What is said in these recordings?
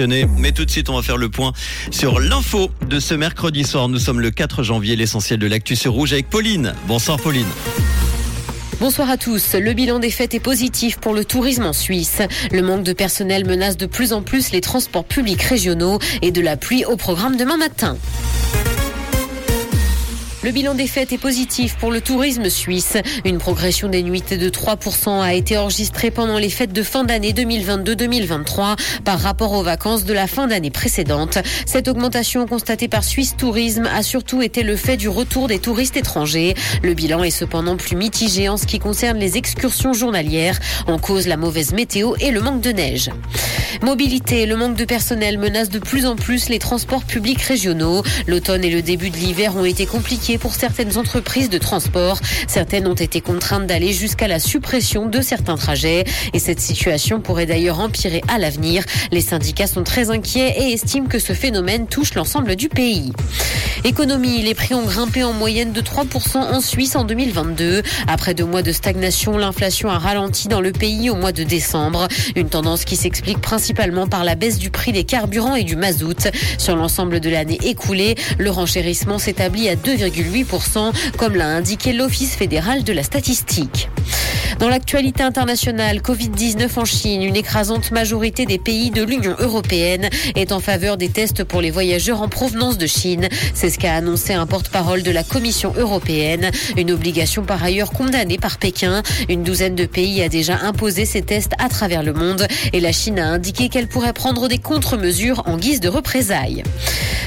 Mais tout de suite, on va faire le point sur l'info de ce mercredi soir. Nous sommes le 4 janvier, l'essentiel de l'actu sur Rouge avec Pauline. Bonsoir Pauline. Bonsoir à tous. Le bilan des fêtes est positif pour le tourisme en Suisse. Le manque de personnel menace de plus en plus les transports publics régionaux et de la pluie au programme demain matin. Le bilan des fêtes est positif pour le tourisme suisse. Une progression des nuitées de 3% a été enregistrée pendant les fêtes de fin d'année 2022-2023 par rapport aux vacances de la fin d'année précédente. Cette augmentation constatée par Suisse Tourisme a surtout été le fait du retour des touristes étrangers. Le bilan est cependant plus mitigé en ce qui concerne les excursions journalières, en cause la mauvaise météo et le manque de neige. Mobilité, le manque de personnel menace de plus en plus les transports publics régionaux. L'automne et le début de l'hiver ont été compliqués pour certaines entreprises de transport. Certaines ont été contraintes d'aller jusqu'à la suppression de certains trajets. Et cette situation pourrait d'ailleurs empirer à l'avenir. Les syndicats sont très inquiets et estiment que ce phénomène touche l'ensemble du pays. Économie, les prix ont grimpé en moyenne de 3% en Suisse en 2022. Après deux mois de stagnation, l'inflation a ralenti dans le pays au mois de décembre. Une tendance qui s'explique principalement par la baisse du prix des carburants et du mazout. Sur l'ensemble de l'année écoulée, le renchérissement s'établit à 2,8%, comme l'a indiqué l'Office fédéral de la statistique. Dans l'actualité internationale, Covid-19 en Chine, une écrasante majorité des pays de l'Union européenne est en faveur des tests pour les voyageurs en provenance de Chine. C'est ce qu'a annoncé un porte-parole de la Commission européenne. Une obligation par ailleurs condamnée par Pékin. Une douzaine de pays a déjà imposé ces tests à travers le monde et la Chine a indiqué qu'elle pourrait prendre des contre-mesures en guise de représailles.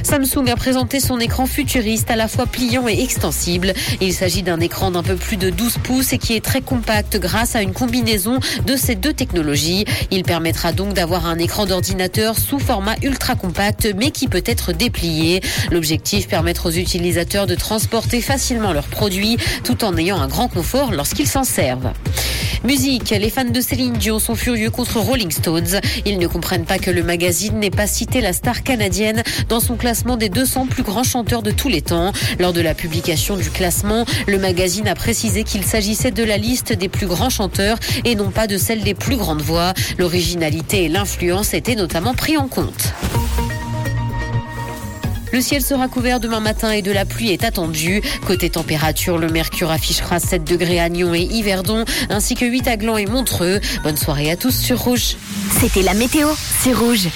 Samsung a présenté son écran futuriste à la fois pliant et extensible. Il s'agit d'un écran d'un peu plus de 12 pouces et qui est très compact grâce à une combinaison de ces deux technologies. Il permettra donc d'avoir un écran d'ordinateur sous format ultra compact mais qui peut être déplié. L'objectif permettre aux utilisateurs de transporter facilement leurs produits tout en ayant un grand confort lorsqu'ils s'en servent. Musique, les fans de Céline Dion sont furieux contre Rolling Stones. Ils ne comprennent pas que le magazine n'ait pas cité la star canadienne dans son classement des 200 plus grands chanteurs de tous les temps. Lors de la publication du classement, le magazine a précisé qu'il s'agissait de la liste des plus grands chanteurs et non pas de celle des plus grandes voix. L'originalité et l'influence étaient notamment pris en compte. Le ciel sera couvert demain matin et de la pluie est attendue. Côté température, le mercure affichera 7 degrés à Nyon et Yverdon, ainsi que 8 à Gland et Montreux. Bonne soirée à tous sur Rouge. C'était la météo, c'est Rouge.